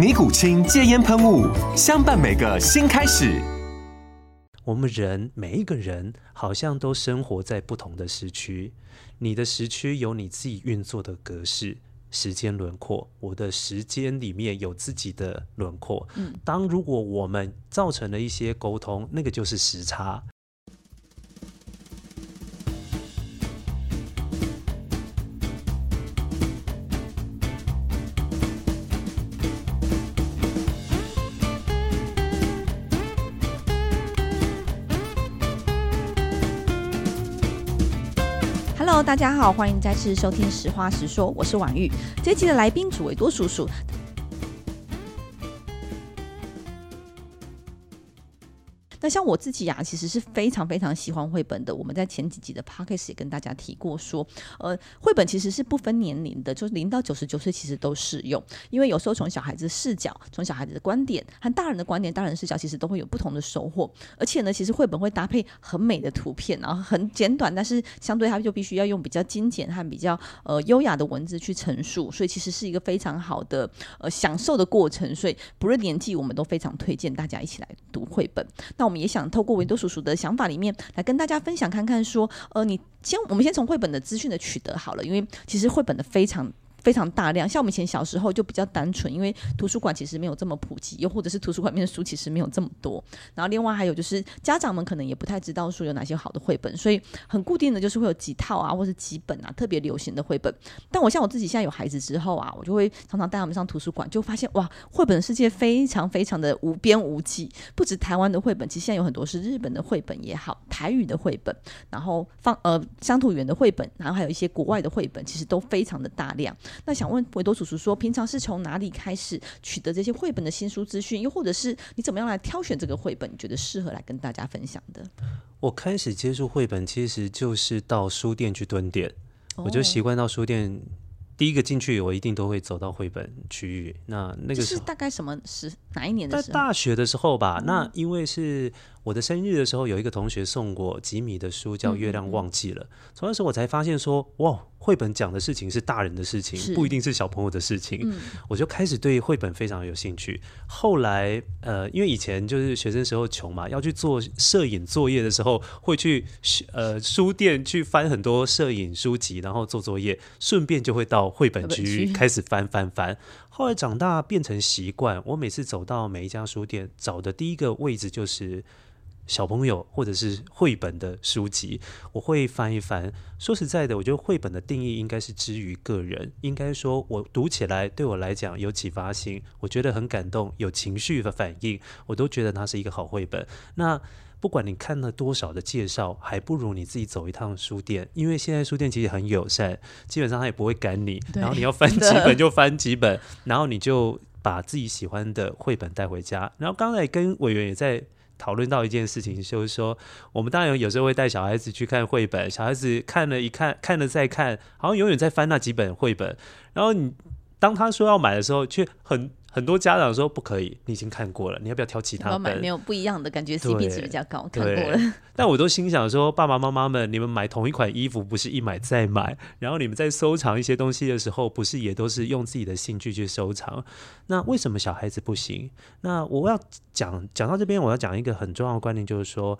尼古清戒烟喷雾，相伴每个新开始。我们人每一个人好像都生活在不同的时区，你的时区有你自己运作的格式、时间轮廓，我的时间里面有自己的轮廓。嗯，当如果我们造成了一些沟通，那个就是时差。大家好，欢迎再次收听《实话实说》，我是婉玉。这期的来宾主为多叔叔。那像我自己啊，其实是非常非常喜欢绘本的。我们在前几集的 podcast 也跟大家提过说，呃，绘本其实是不分年龄的，就是零到九十九岁其实都适用。因为有时候从小孩子的视角，从小孩子的观点和大人的观点、大人视角，其实都会有不同的收获。而且呢，其实绘本会搭配很美的图片，然后很简短，但是相对它就必须要用比较精简和比较呃优雅的文字去陈述，所以其实是一个非常好的呃享受的过程。所以不论年纪，我们都非常推荐大家一起来读绘本。那我们也想透过维多叔叔的想法里面来跟大家分享看看，说，呃，你先，我们先从绘本的资讯的取得好了，因为其实绘本的非常。非常大量，像我们以前小时候就比较单纯，因为图书馆其实没有这么普及，又或者是图书馆里面的书其实没有这么多。然后另外还有就是家长们可能也不太知道说有哪些好的绘本，所以很固定的就是会有几套啊，或是几本啊特别流行的绘本。但我像我自己现在有孩子之后啊，我就会常常带他们上图书馆，就发现哇，绘本世界非常非常的无边无际。不止台湾的绘本，其实现在有很多是日本的绘本也好，台语的绘本，然后放呃乡土语言的绘本，然后还有一些国外的绘本，其实都非常的大量。那想问维多叔叔说，平常是从哪里开始取得这些绘本的新书资讯？又或者是你怎么样来挑选这个绘本？你觉得适合来跟大家分享的？我开始接触绘本，其实就是到书店去蹲点，哦、我就习惯到书店。第一个进去，我一定都会走到绘本区域。那那个是大概什么时哪一年的时候？在大学的时候吧。嗯、那因为是我的生日的时候，有一个同学送我吉米的书，叫《月亮忘记了》。从、嗯、那时候我才发现说，哇，绘本讲的事情是大人的事情，不一定是小朋友的事情。嗯、我就开始对绘本非常有兴趣。后来，呃，因为以前就是学生时候穷嘛，要去做摄影作业的时候，会去呃书店去翻很多摄影书籍，然后做作业，顺便就会到。绘本区开始翻翻翻，后来长大变成习惯。我每次走到每一家书店，找的第一个位置就是小朋友或者是绘本的书籍，我会翻一翻。说实在的，我觉得绘本的定义应该是之于个人，应该说我读起来对我来讲有启发性，我觉得很感动，有情绪的反应，我都觉得它是一个好绘本。那不管你看了多少的介绍，还不如你自己走一趟书店，因为现在书店其实很友善，基本上他也不会赶你，然后你要翻几本就翻几本，然后你就把自己喜欢的绘本带回家。然后刚才跟委员也在讨论到一件事情，就是说我们当然有时候会带小孩子去看绘本，小孩子看了一看，看了再看，好像永远在翻那几本绘本，然后你当他说要买的时候，却很。很多家长说不可以，你已经看过了，你要不要挑其他本？买没有不一样的感觉，CP 值比较高，看过了。但我都心想说，爸爸妈妈们，你们买同一款衣服不是一买再买，然后你们在收藏一些东西的时候，不是也都是用自己的兴趣去收藏？那为什么小孩子不行？那我要讲讲到这边，我要讲一个很重要的观念，就是说，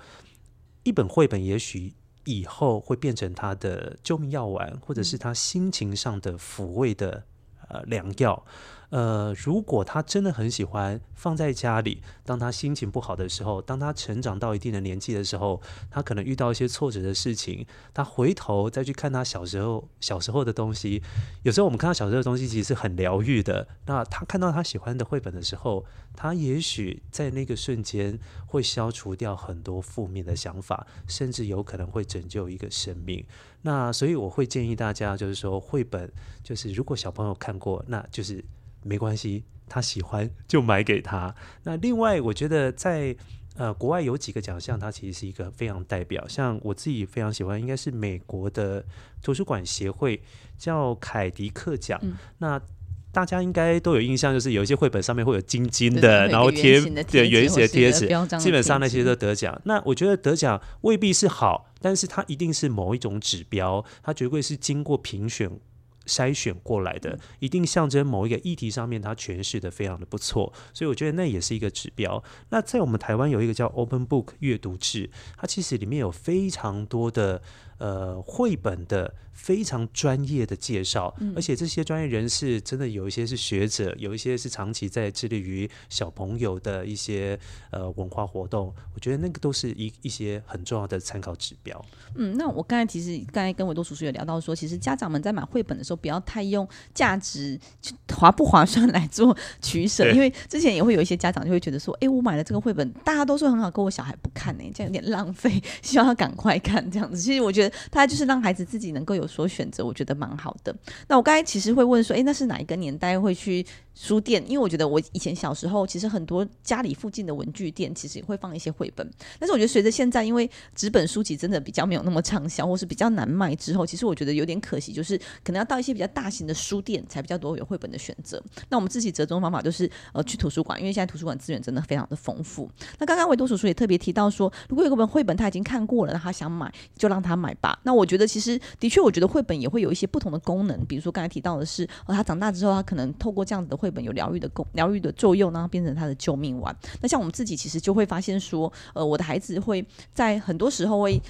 一本绘本也许以后会变成他的救命药丸，或者是他心情上的抚慰的呃良药。呃，如果他真的很喜欢放在家里，当他心情不好的时候，当他成长到一定的年纪的时候，他可能遇到一些挫折的事情，他回头再去看他小时候小时候的东西，有时候我们看到小时候的东西其实是很疗愈的。那他看到他喜欢的绘本的时候，他也许在那个瞬间会消除掉很多负面的想法，甚至有可能会拯救一个生命。那所以我会建议大家，就是说绘本，就是如果小朋友看过，那就是。没关系，他喜欢就买给他。那另外，我觉得在呃国外有几个奖项，它其实是一个非常代表。像我自己非常喜欢，应该是美国的图书馆协会叫凯迪克奖。嗯、那大家应该都有印象，就是有一些绘本上面会有金金的，然后贴对圆形的贴纸，基本上那些都得奖。那我觉得得奖未必是好，但是它一定是某一种指标，它绝对是经过评选。筛选过来的，一定象征某一个议题上面，它诠释的非常的不错，所以我觉得那也是一个指标。那在我们台湾有一个叫 Open Book 阅读制，它其实里面有非常多的。呃，绘本的非常专业的介绍，嗯、而且这些专业人士真的有一些是学者，有一些是长期在致力于小朋友的一些呃文化活动。我觉得那个都是一一些很重要的参考指标。嗯，那我刚才其实刚才跟维多叔叔有聊到说，其实家长们在买绘本的时候，不要太用价值划不划算来做取舍，因为之前也会有一些家长就会觉得说，哎，我买了这个绘本，大家都说很好，可我小孩不看呢，这样有点浪费，希望他赶快看这样子。其实我觉得。他就是让孩子自己能够有所选择，我觉得蛮好的。那我刚才其实会问说，诶，那是哪一个年代会去书店？因为我觉得我以前小时候，其实很多家里附近的文具店其实也会放一些绘本。但是我觉得随着现在，因为纸本书籍真的比较没有那么畅销，或是比较难卖之后，其实我觉得有点可惜，就是可能要到一些比较大型的书店才比较多有绘本的选择。那我们自己折中方法就是呃去图书馆，因为现在图书馆资源真的非常的丰富。那刚刚维多叔叔也特别提到说，如果有个本绘本他已经看过了，那他想买就让他买吧。那我觉得其实的确，我觉得绘本也会有一些不同的功能。比如说刚才提到的是，哦，他长大之后，他可能透过这样子的绘本有疗愈的功、疗愈的作用，然后变成他的救命丸。那像我们自己其实就会发现说，呃，我的孩子会在很多时候会。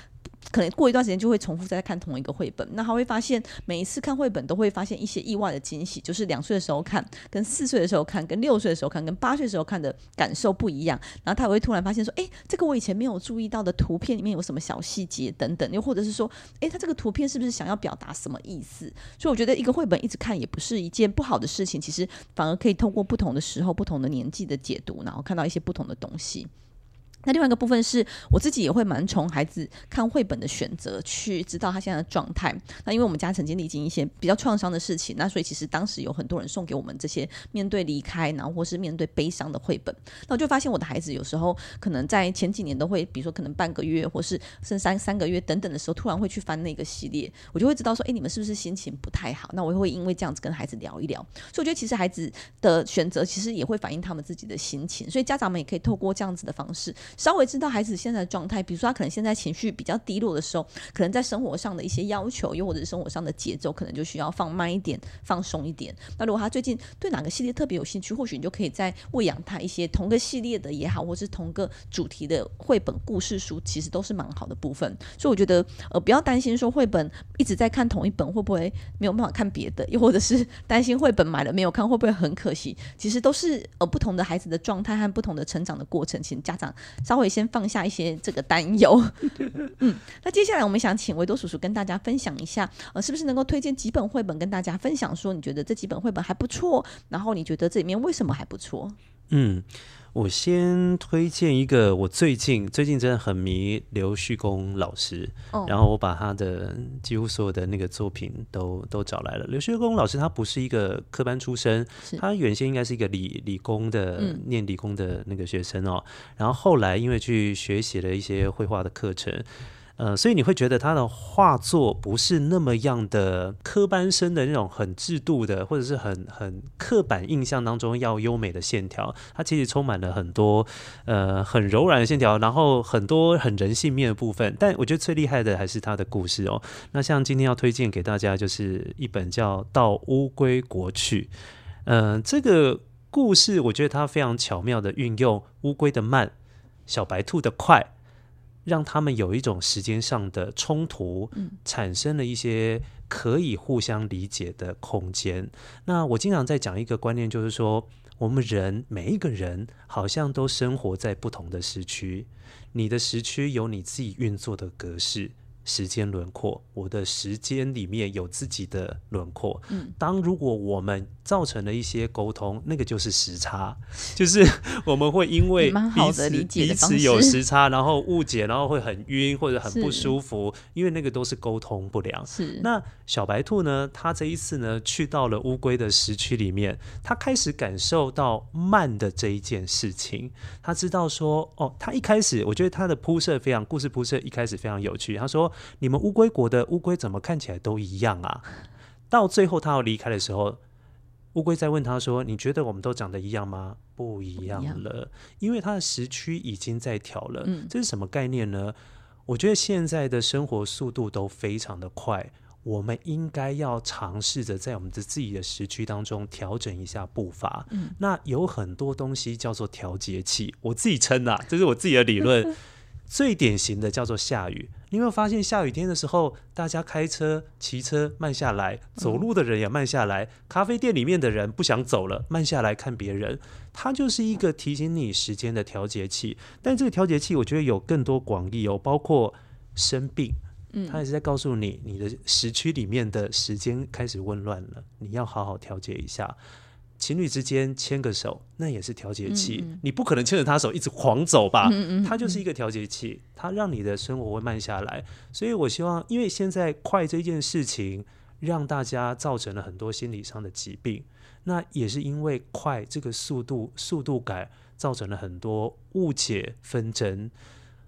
可能过一段时间就会重复再看同一个绘本，那他会发现每一次看绘本都会发现一些意外的惊喜，就是两岁的时候看，跟四岁的时候看，跟六岁的时候看，跟八岁的时候看的感受不一样。然后他也会突然发现说，哎，这个我以前没有注意到的图片里面有什么小细节等等，又或者是说，哎，他这个图片是不是想要表达什么意思？所以我觉得一个绘本一直看也不是一件不好的事情，其实反而可以通过不同的时候、不同的年纪的解读，然后看到一些不同的东西。那另外一个部分是我自己也会蛮从孩子看绘本的选择去知道他现在的状态。那因为我们家曾经历经一些比较创伤的事情，那所以其实当时有很多人送给我们这些面对离开，然后或是面对悲伤的绘本。那我就发现我的孩子有时候可能在前几年都会，比如说可能半个月或是甚至三三个月等等的时候，突然会去翻那个系列，我就会知道说，哎，你们是不是心情不太好？那我会因为这样子跟孩子聊一聊。所以我觉得其实孩子的选择其实也会反映他们自己的心情，所以家长们也可以透过这样子的方式。稍微知道孩子现在的状态，比如说他可能现在情绪比较低落的时候，可能在生活上的一些要求，又或者是生活上的节奏，可能就需要放慢一点，放松一点。那如果他最近对哪个系列特别有兴趣，或许你就可以再喂养他一些同个系列的也好，或是同个主题的绘本故事书，其实都是蛮好的部分。所以我觉得，呃，不要担心说绘本一直在看同一本会不会没有办法看别的，又或者是担心绘本买了没有看会不会很可惜。其实都是呃不同的孩子的状态和不同的成长的过程，请家长稍微先。放下一些这个担忧，嗯，那接下来我们想请维多叔叔跟大家分享一下，呃，是不是能够推荐几本绘本跟大家分享，说你觉得这几本绘本还不错，然后你觉得这里面为什么还不错？嗯。我先推荐一个，我最近最近真的很迷刘旭公老师，oh. 然后我把他的几乎所有的那个作品都都找来了。刘旭公老师他不是一个科班出身，他原先应该是一个理理工的，嗯、念理工的那个学生哦，然后后来因为去学习了一些绘画的课程。呃，所以你会觉得他的画作不是那么样的科班生的那种很制度的，或者是很很刻板印象当中要优美的线条，它其实充满了很多呃很柔软的线条，然后很多很人性面的部分。但我觉得最厉害的还是他的故事哦。那像今天要推荐给大家就是一本叫《到乌龟国去》，呃，这个故事我觉得它非常巧妙的运用乌龟的慢，小白兔的快。让他们有一种时间上的冲突，嗯，产生了一些可以互相理解的空间。那我经常在讲一个观念，就是说，我们人每一个人好像都生活在不同的时区，你的时区有你自己运作的格式。时间轮廓，我的时间里面有自己的轮廓。嗯，当如果我们造成了一些沟通，那个就是时差，就是我们会因为彼此彼此有时差，然后误解，然后会很晕或者很不舒服，因为那个都是沟通不良。是。那小白兔呢？它这一次呢，去到了乌龟的时区里面，它开始感受到慢的这一件事情。它知道说，哦，它一开始我觉得它的铺设非常，故事铺设一开始非常有趣。他说。你们乌龟国的乌龟怎么看起来都一样啊？到最后他要离开的时候，乌龟在问他说：“你觉得我们都长得一样吗？”不一样了，因为它的时区已经在调了。这是什么概念呢？我觉得现在的生活速度都非常的快，我们应该要尝试着在我们的自己的时区当中调整一下步伐。嗯那有很多东西叫做调节器，我自己称啊，这是我自己的理论。最典型的叫做下雨。你有没有发现下雨天的时候，大家开车、骑车慢下来，走路的人也慢下来，咖啡店里面的人不想走了，慢下来看别人，它就是一个提醒你时间的调节器。但这个调节器，我觉得有更多广义哦，包括生病，它也是在告诉你，你的时区里面的时间开始紊乱了，你要好好调节一下。情侣之间牵个手，那也是调节器。嗯嗯，你不可能牵着他手一直狂走吧？嗯嗯嗯，它就是一个调节器，它让你的生活会慢下来。所以我希望，因为现在快这件事情，让大家造成了很多心理上的疾病。那也是因为快这个速度、速度感，造成了很多误解纷争。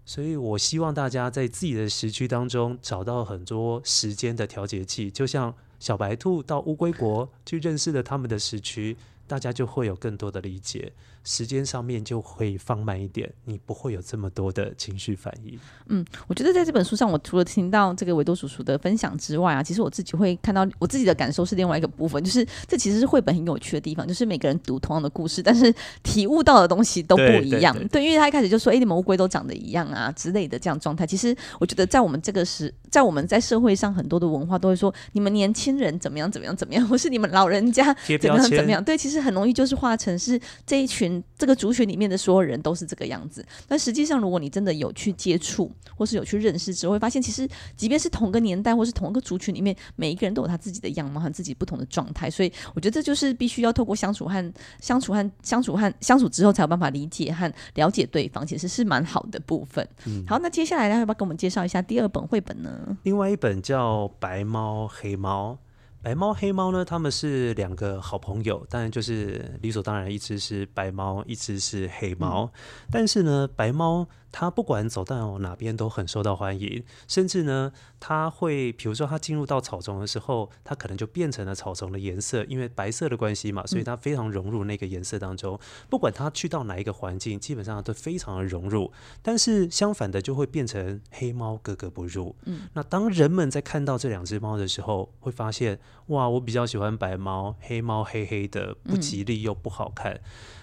所以我希望大家在自己的时区当中找到很多时间的调节器，就像。小白兔到乌龟国去认识了他们的时区，大家就会有更多的理解。时间上面就会放慢一点，你不会有这么多的情绪反应。嗯，我觉得在这本书上，我除了听到这个维多叔叔的分享之外啊，其实我自己会看到我自己的感受是另外一个部分，就是这其实是绘本很有趣的地方，就是每个人读同样的故事，但是体悟到的东西都不一样。对，对，对，对，因为他一开始就说：“哎，你们乌龟都长得一样啊”之类的这样状态。其实我觉得在我们这个时，在我们在社会上很多的文化都会说：“你们年轻人怎么样怎么样怎么样，或是你们老人家怎么样怎么样。”对，其实很容易就是化成是这一群。这个族群里面的所有人都是这个样子，但实际上，如果你真的有去接触，或是有去认识之后，会发现，其实即便是同个年代，或是同一个族群里面，每一个人都有他自己的样貌和自己不同的状态。所以，我觉得这就是必须要透过相处和相处和相处和相处之后，才有办法理解和了解对方，其实是蛮好的部分。嗯，好，那接下来要不要给我们介绍一下第二本绘本呢？另外一本叫《白猫黑猫》。白猫黑猫呢？他们是两个好朋友，当然就是理所当然，一只是白猫，一只是黑猫。嗯。但是呢，白猫。他不管走到哪边都很受到欢迎，甚至呢，他会比如说他进入到草丛的时候，他可能就变成了草丛的颜色，因为白色的关系嘛，所以他非常融入那个颜色当中。不管他去到哪一个环境，基本上都非常的融入。但是相反的，就会变成黑猫格格不入。嗯，那当人们在看到这两只猫的时候，会发现哇，我比较喜欢白猫，黑猫黑黑的，不吉利又不好看。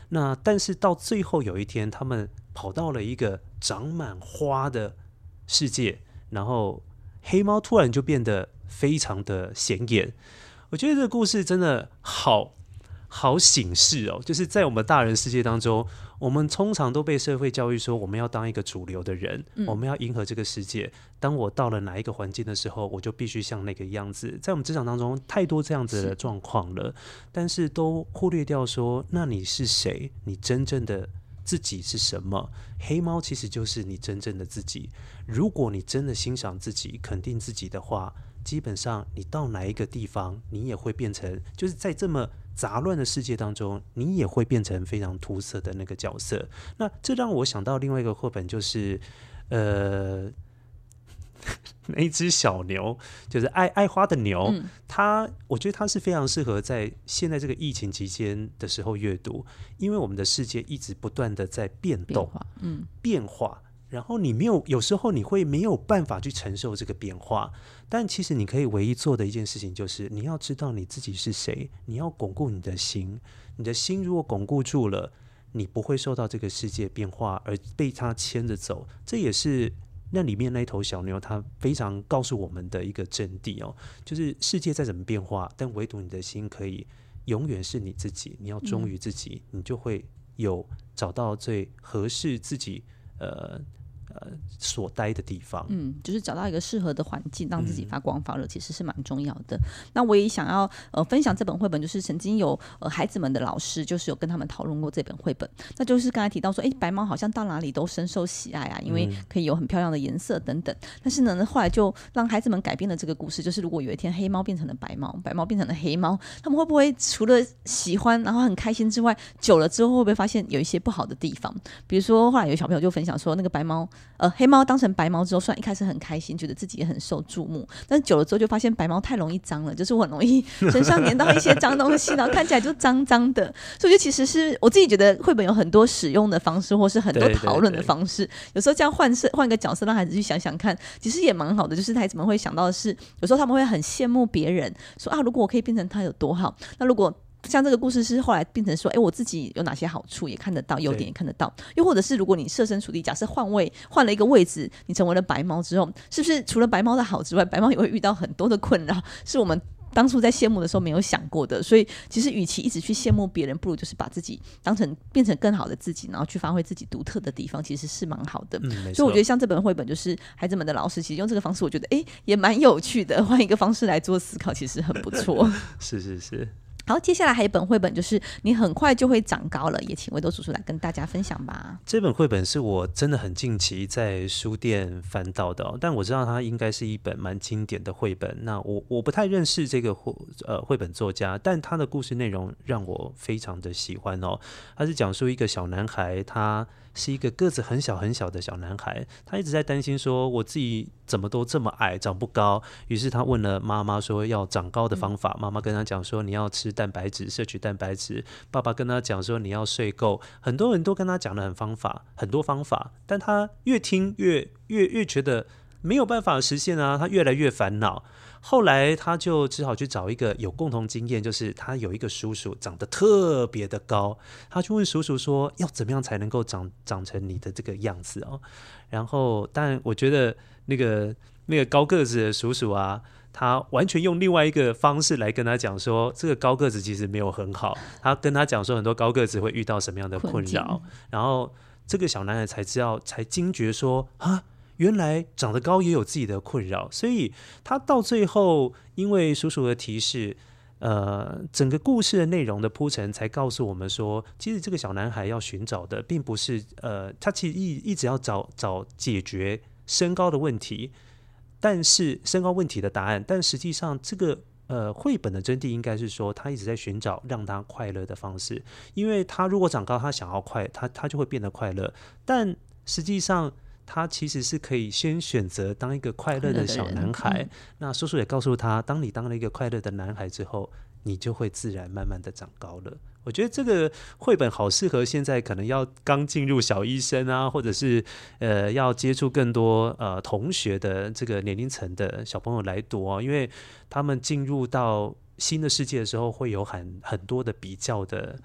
那但是到最后有一天，他们跑到了一个长满花的世界，然后黑猫突然就变得非常的显眼。我觉得这个故事真的好好醒世哦，就是在我们大人世界当中。我们通常都被社会教育说，我们要当一个主流的人，嗯，我们要迎合这个世界。当我到了哪一个环境的时候，我就必须像那个样子。在我们职场当中，太多这样子的状况了，但是都忽略掉说，那你是谁？你真正的自己是什么？黑猫其实就是你真正的自己。如果你真的欣赏自己、肯定自己的话，基本上你到哪一个地方，你也会变成，就是在这么。杂乱的世界当中，你也会变成非常出色的那个角色。那这让我想到另外一个绘本，就是呃，那一只小牛，就是爱爱花的牛。嗯、它，我觉得它是非常适合在现在这个疫情期间的时候阅读，因为我们的世界一直不断的在变动，变，嗯，变化。然后你没有，有时候你会没有办法去承受这个变化，但其实你可以唯一做的一件事情就是，你要知道你自己是谁，你要巩固你的心。你的心如果巩固住了，你不会受到这个世界变化而被它牵着走。这也是那里面那一头小牛，它非常告诉我们的一个真谛哦，就是世界再怎么变化，但唯独你的心可以永远是你自己。你要忠于自己，嗯、你就会有找到最合适自己呃。呃，所待的地方，嗯，就是找到一个适合的环境，让自己发光发热，其实是蛮重要的。嗯、那我也想要呃分享这本绘本，就是曾经有呃孩子们的老师，就是有跟他们讨论过这本绘本。那就是刚才提到说，哎，白猫好像到哪里都深受喜爱啊，因为可以有很漂亮的颜色等等。嗯、但是呢，后来就让孩子们改变了这个故事，就是如果有一天黑猫变成了白猫，白猫变成了黑猫，他们会不会除了喜欢然后很开心之外，久了之后会不会发现有一些不好的地方？比如说后来有小朋友就分享说，那个白猫。呃，黑猫当成白猫之后，虽然一开始很开心，觉得自己也很受注目，但是久了之后就发现白猫太容易脏了，就是我很容易 身上粘到一些脏东西，然后看起来就脏脏的。所以，就其实是我自己觉得绘本有很多使用的方式，或是很多讨论的方式。有时候这样换色换一个角色，让孩子去想想看，其实也蛮好的。就是孩子们会想到的是，有时候他们会很羡慕别人，说啊，如果我可以变成他有多好。那如果像这个故事是后来变成说，哎，我自己有哪些好处也看得到，优点也看得到。又或者是如果你设身处地，假设换位换了一个位置，你成为了白猫之后，是不是除了白猫的好之外，白猫也会遇到很多的困扰，是我们当初在羡慕的时候没有想过的。所以其实与其一直去羡慕别人，不如就是把自己当成变成更好的自己，然后去发挥自己独特的地方，其实是蛮好的。嗯，所以我觉得像这本绘本，就是孩子们的老师其实用这个方式，我觉得哎也蛮有趣的。换一个方式来做思考，其实很不错。是 是是。好，接下来还有一本绘本，就是你很快就会长高了，也请维多叔叔来跟大家分享吧。这本绘本是我真的很近期在书店翻到的，但我知道它应该是一本蛮经典的绘本。那我我不太认识这个绘呃绘本作家，但他的故事内容让我非常的喜欢哦。他是讲述一个小男孩，他。是一个个子很小很小的小男孩，他一直在担心说，我自己怎么都这么矮，长不高。于是他问了妈妈说要长高的方法，妈妈跟他讲说，你要吃蛋白质，摄取蛋白质。爸爸跟他讲说，你要睡够。很多人都跟他讲了很方法，很多方法，但他越听越越越觉得没有办法实现啊，他越来越烦恼。后来他就只好去找一个有共同经验，就是他有一个叔叔长得特别的高，他去问叔叔说：“要怎么样才能够长长成你的这个样子哦？”然后，但我觉得那个那个高个子的叔叔啊，他完全用另外一个方式来跟他讲说，这个高个子其实没有很好。他跟他讲说，很多高个子会遇到什么样的困扰，然后这个小男孩才知道，才惊觉说啊。原来长得高也有自己的困扰，所以他到最后，因为叔叔的提示，呃，整个故事的内容的铺陈，才告诉我们说，其实这个小男孩要寻找的，并不是呃，他其实一一直要找找解决身高的问题，但是身高问题的答案，但实际上这个呃绘本的真谛应该是说，他一直在寻找让他快乐的方式，因为他如果长高，他想要快，他他就会变得快乐，但实际上。他其实是可以先选择当一个快乐的小男孩。嗯、那叔叔也告诉他，当你当了一个快乐的男孩之后，你就会自然慢慢的长高了。我觉得这个绘本好适合现在可能要刚进入小医生啊，或者是呃要接触更多呃同学的这个年龄层的小朋友来读啊，因为他们进入到新的世界的时候，会有很很多的比较的。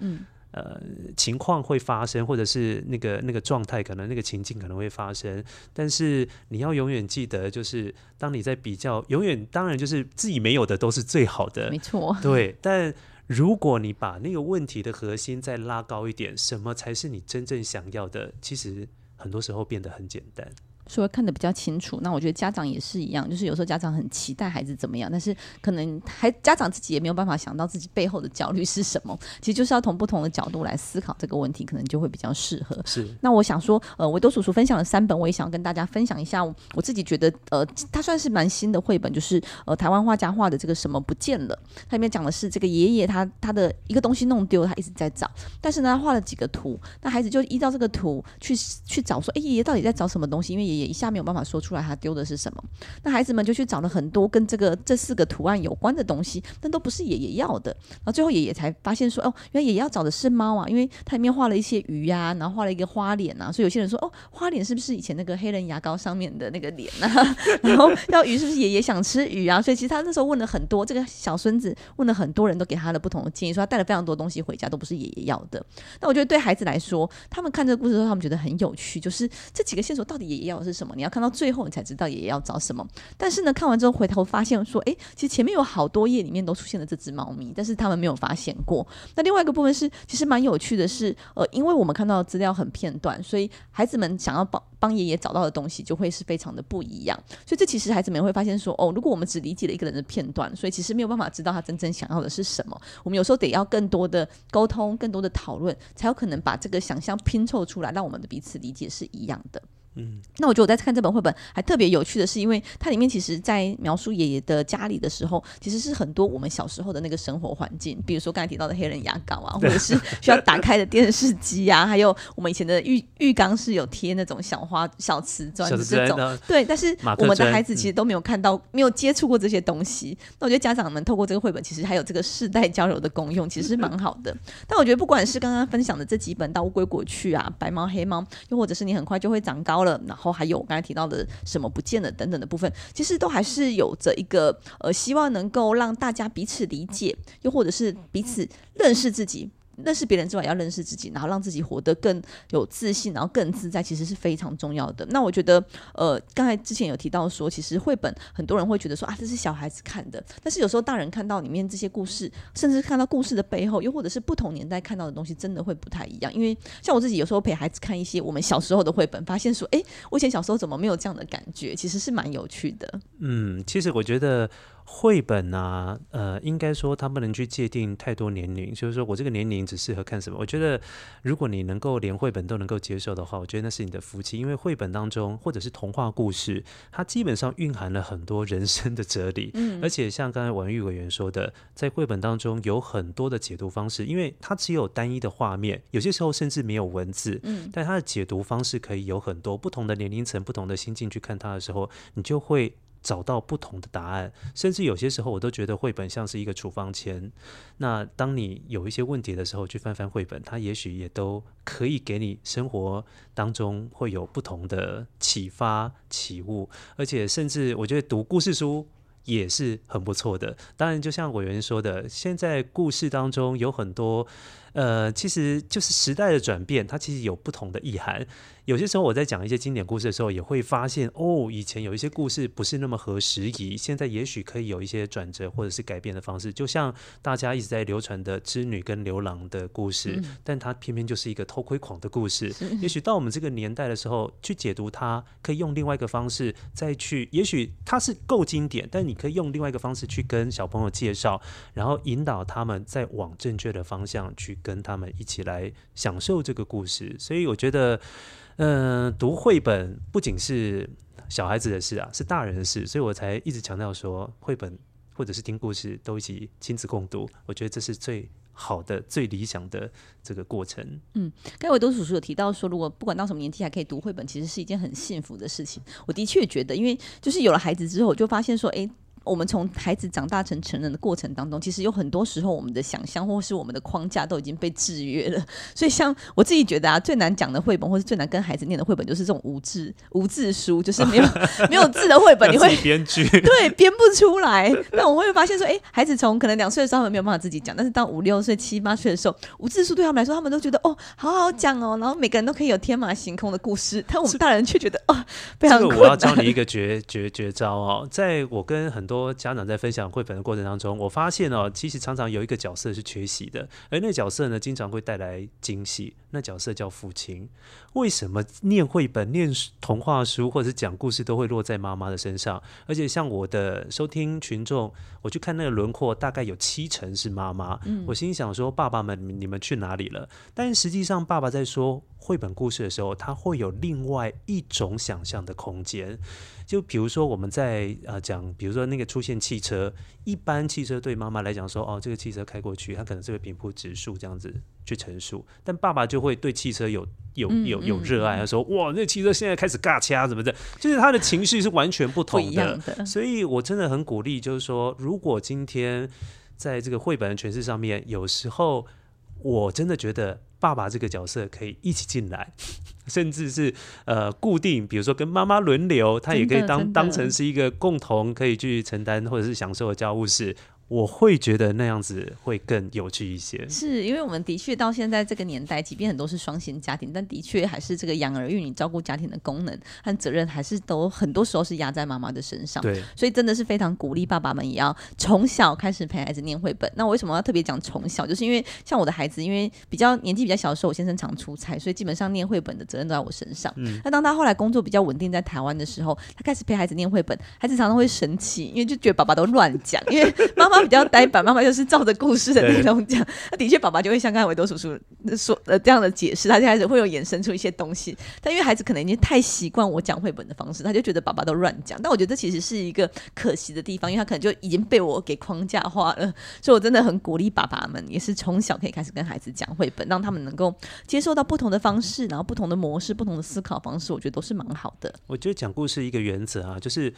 嗯。呃，情况会发生，或者是那个那个状态，可能那个情境可能会发生。但是你要永远记得，就是当你在比较，永远当然就是自己没有的都是最好的，没错。对，但如果你把那个问题的核心再拉高一点，什么才是你真正想要的？其实很多时候变得很简单。说看得比较清楚，那我觉得家长也是一样，就是有时候家长很期待孩子怎么样，但是可能还家长自己也没有办法想到自己背后的焦虑是什么。其实就是要从不同的角度来思考这个问题，可能就会比较适合。是。那我想说，呃，维多叔叔分享了三本，我也想跟大家分享一下。我自己觉得，呃，它算是蛮新的绘本，就是呃台湾画家画的这个什么不见了。它里面讲的是这个爷爷他他的一个东西弄丢了，他一直在找，但是呢，他画了几个图，那孩子就依照这个图去去找，说，哎，爷爷到底在找什么东西？因为爷也一下没有办法说出来他丢的是什么，那孩子们就去找了很多跟这个这四个图案有关的东西，但都不是爷爷要的。然后最后爷爷才发现说，哦，原来爷爷要找的是猫啊，因为它里面画了一些鱼呀、然后画了一个花脸啊，所以有些人说，哦，花脸是不是以前那个黑人牙膏上面的那个脸啊？然后要鱼是不是爷爷想吃鱼啊？所以其实他那时候问了很多，这个小孙子问了很多人都给他的不同的建议，说他带了非常多东西回家都不是爷爷要的。那我觉得对孩子来说，他们看这个故事的时候，他们觉得很有趣，就是这几个线索到底爷爷要是什么，你要看到最后你才知道爷爷要找什么。但是呢，看完之后回头发现说，哎，其实前面有好多页里面都出现了这只猫咪，但是他们没有发现过。那另外一个部分是，其实蛮有趣的是，呃，因为我们看到的资料很片段，所以孩子们想要帮帮爷爷找到的东西就会是非常的不一样。所以这其实孩子们会发现说，哦，如果我们只理解了一个人的片段，所以其实没有办法知道他真正想要的是什么。我们有时候得要更多的沟通，更多的讨论，才有可能把这个想象拼凑出来，让我们的彼此理解是一样的。嗯，那我觉得我在看这本绘本还特别有趣的是，因为它里面其实，在描述爷爷的家里的时候，其实是很多我们小时候的那个生活环境，比如说刚才提到的黑人牙膏啊，或者是 需要打开的电视机啊，还有我们以前的浴浴缸是有贴那种小花小瓷砖的这种，对。但是我们的孩子其实都没有看到，没有接触过这些东西。那我觉得家长们透过这个绘本，其实还有这个世代交流的功用，其实是蛮好的。但我觉得不管是刚刚分享的这几本《到乌龟国去》啊，《白猫黑猫》，又或者是你很快就会长高了，然后还有我刚才提到的什么不见了等等的部分，其实都还是有着一个呃，希望能够让大家彼此理解，又或者是彼此认识自己。认识别人之外，要认识自己，然后让自己活得更有自信，然后更自在，其实是非常重要的。那我觉得，呃，刚才之前有提到说，其实绘本很多人会觉得说啊，这是小孩子看的，但是有时候大人看到里面这些故事，甚至看到故事的背后，又或者是不同年代看到的东西，真的会不太一样。因为像我自己有时候陪孩子看一些我们小时候的绘本，发现说，哎，我以前小时候怎么没有这样的感觉？其实是蛮有趣的。嗯，其实我觉得。绘本啊，呃，应该说它不能去界定太多年龄，就是说我这个年龄只适合看什么。我觉得，如果你能够连绘本都能够接受的话，我觉得那是你的福气。因为绘本当中或者是童话故事，它基本上蕴含了很多人生的哲理。嗯，而且像刚才王玉委员说的，在绘本当中有很多的解读方式，因为它只有单一的画面，有些时候甚至没有文字。嗯，但它的解读方式可以有很多不同的年龄层、不同的心境去看它的时候，你就会。找到不同的答案，甚至有些时候我都觉得绘本像是一个处方签。那当你有一些问题的时候，去翻翻绘本，它也许也都可以给你生活当中会有不同的启发、启悟。而且，甚至我觉得读故事书也是很不错的。当然，就像委员说的，现在故事当中有很多，呃，其实就是时代的转变，它其实有不同的意涵。有些时候我在讲一些经典故事的时候，也会发现哦，以前有一些故事不是那么合时宜，现在也许可以有一些转折或者是改变的方式。就像大家一直在流传的织女跟牛郎的故事，嗯、但它偏偏就是一个偷窥狂的故事。也许到我们这个年代的时候去解读它，可以用另外一个方式再去。也许它是够经典，但你可以用另外一个方式去跟小朋友介绍，然后引导他们再往正确的方向去跟他们一起来享受这个故事。所以我觉得。嗯，读绘本不仅是小孩子的事啊，是大人的事，所以我才一直强调说，绘本或者是听故事都一起亲子共读，我觉得这是最好的、最理想的这个过程。嗯，刚才维多叔叔有提到说，如果不管到什么年纪还可以读绘本，其实是一件很幸福的事情。我的确觉得，因为就是有了孩子之后，我就发现说，哎。我们从孩子长大成成人的过程当中，其实有很多时候，我们的想象或是我们的框架都已经被制约了。所以，像我自己觉得啊，最难讲的绘本，或是最难跟孩子念的绘本，就是这种无字无字书，就是没有 没有字的绘本，你会编剧 对编不出来。那我会发现说，哎，孩子从可能两岁的时候，他们没有办法自己讲，但是到五六岁、七八岁的时候，无字书对他们来说，他们都觉得哦，好好讲哦，然后每个人都可以有天马行空的故事，但我们大人却觉得哦，非常困难。这个我要教你一个绝绝绝招哦，在我跟很多家长在分享绘本的过程当中，我发现哦，其实常常有一个角色是缺席的，而那角色呢，经常会带来惊喜。那角色叫父亲。为什么念绘本、念童话书或者是讲故事都会落在妈妈的身上？而且像我的收听群众，我去看那个轮廓，大概有七成是妈妈。嗯，我心想说：“爸爸们，你们去哪里了？”但实际上，爸爸在说绘本故事的时候，他会有另外一种想象的空间。就比如说，我们在啊讲，比如说那个出现汽车，一般汽车对妈妈来讲说，哦，这个汽车开过去，它可能是个平铺直述这样子去陈述，但爸爸就会对汽车有有有有热爱，他说，哇，那汽车现在开始嘎掐什么的，就是他的情绪是完全不同的。的所以我真的很鼓励，就是说，如果今天在这个绘本的诠释上面，有时候我真的觉得。爸爸这个角色可以一起进来，甚至是呃固定，比如说跟妈妈轮流，他也可以当当成是一个共同可以去承担或者是享受的家务事。我会觉得那样子会更有趣一些。是因为我们的确到现在这个年代，即便很多是双薪家庭，但的确还是这个养儿育女、照顾家庭的功能和责任，还是都很多时候是压在妈妈的身上。对，所以真的是非常鼓励爸爸们也要从小开始陪孩子念绘本。那我为什么要特别讲从小？就是因为像我的孩子，因为比较年纪比较小的时候，我先生常出差，所以基本上念绘本的责任都在我身上。嗯，那当他后来工作比较稳定在台湾的时候，他开始陪孩子念绘本，孩子常常会生气，因为就觉得爸爸都乱讲，因为妈妈比较呆板，妈妈就是照着故事的内容讲。那的确，爸爸就会像刚才维多叔叔说呃这样的解释，他就开始会有衍生出一些东西。但因为孩子可能已经太习惯我讲绘本的方式，他就觉得爸爸都乱讲。但我觉得这其实是一个可惜的地方，因为他可能就已经被我给框架化了。所以我真的很鼓励爸爸们，也是从小可以开始跟孩子讲绘本，让他们能够接受到不同的方式，然后不同的模式、不同的思考方式，我觉得都是蛮好的。我觉得讲故事一个原则啊，就是。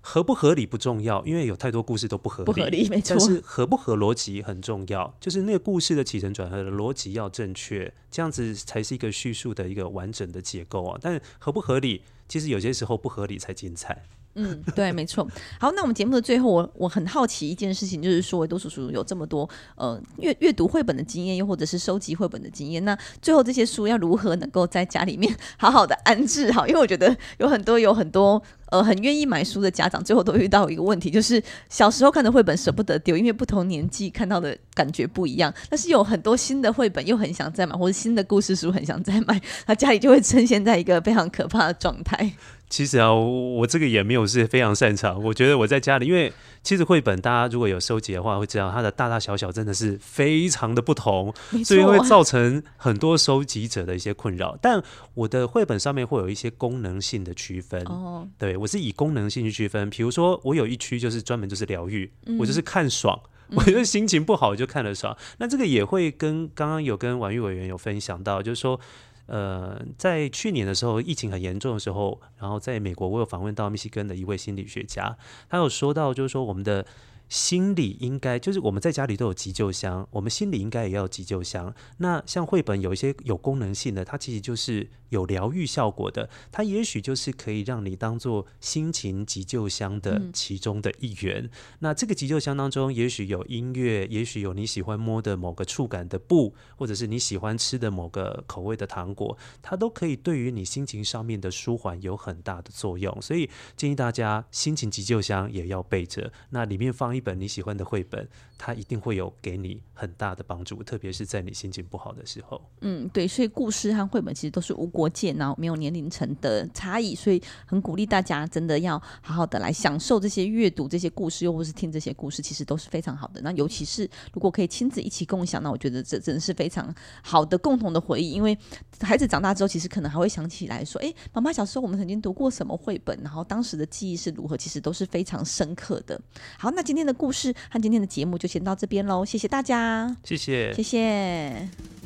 合不合理不重要，因为有太多故事都不合理。不合理，没错。但是合不合逻辑很重要，就是那个故事的起承转合的逻辑要正确，这样子才是一个叙述的一个完整的结构啊。但合不合理，其实有些时候不合理才精彩。嗯，对，没错。好，那我们节目的最后，我我很好奇一件事情，就是说，维多叔叔有这么多呃阅阅读绘本的经验，又或者是收集绘本的经验，那最后这些书要如何能够在家里面 好好的安置好？因为我觉得有很多有很多呃很愿意买书的家长，最后都遇到一个问题，就是小时候看的绘本舍不得丢，因为不同年纪看到的感觉不一样。但是有很多新的绘本又很想再买，或者新的故事书很想再买，他家里就会呈现在一个非常可怕的状态。其实啊，我这个也没有是非常擅长。我觉得我在家里，因为其实绘本大家如果有收集的话，会知道它的大大小小真的是非常的不同，所以会造成很多收集者的一些困扰。但我的绘本上面会有一些功能性的区分。哦，对，我是以功能性去区分。比如说，我有一区就是专门就是疗愈，我就是看爽，我觉得心情不好就看得爽。那这个也会跟刚刚有跟婉玉委员有分享到，就是说。呃，在去年的时候，疫情很严重的时候，然后在美国，我有访问到密西根的一位心理学家，他有说到，就是说我们的。心里应该就是我们在家里都有急救箱，我们心里应该也要急救箱。那像绘本有一些有功能性的，它其实就是有疗愈效果的，它也许就是可以让你当做心情急救箱的其中的一员。嗯、那这个急救箱当中，也许有音乐，也许有你喜欢摸的某个触感的布，或者是你喜欢吃的某个口味的糖果，它都可以对于你心情上面的舒缓有很大的作用。所以建议大家心情急救箱也要备着，那里面放一。本你喜欢的绘本，它一定会有给你很大的帮助，特别是在你心情不好的时候。嗯，对，所以故事和绘本其实都是无国界，然后没有年龄层的差异，所以很鼓励大家真的要好好的来享受这些阅读这些故事，又或是听这些故事，其实都是非常好的。那尤其是如果可以亲子一起共享，那我觉得这真的是非常好的共同的回忆，因为孩子长大之后，其实可能还会想起来说：“哎，妈妈小时候我们曾经读过什么绘本，然后当时的记忆是如何？”其实都是非常深刻的。好，那今天的的故事和今天的节目就先到这边喽，谢谢大家，谢谢，谢谢。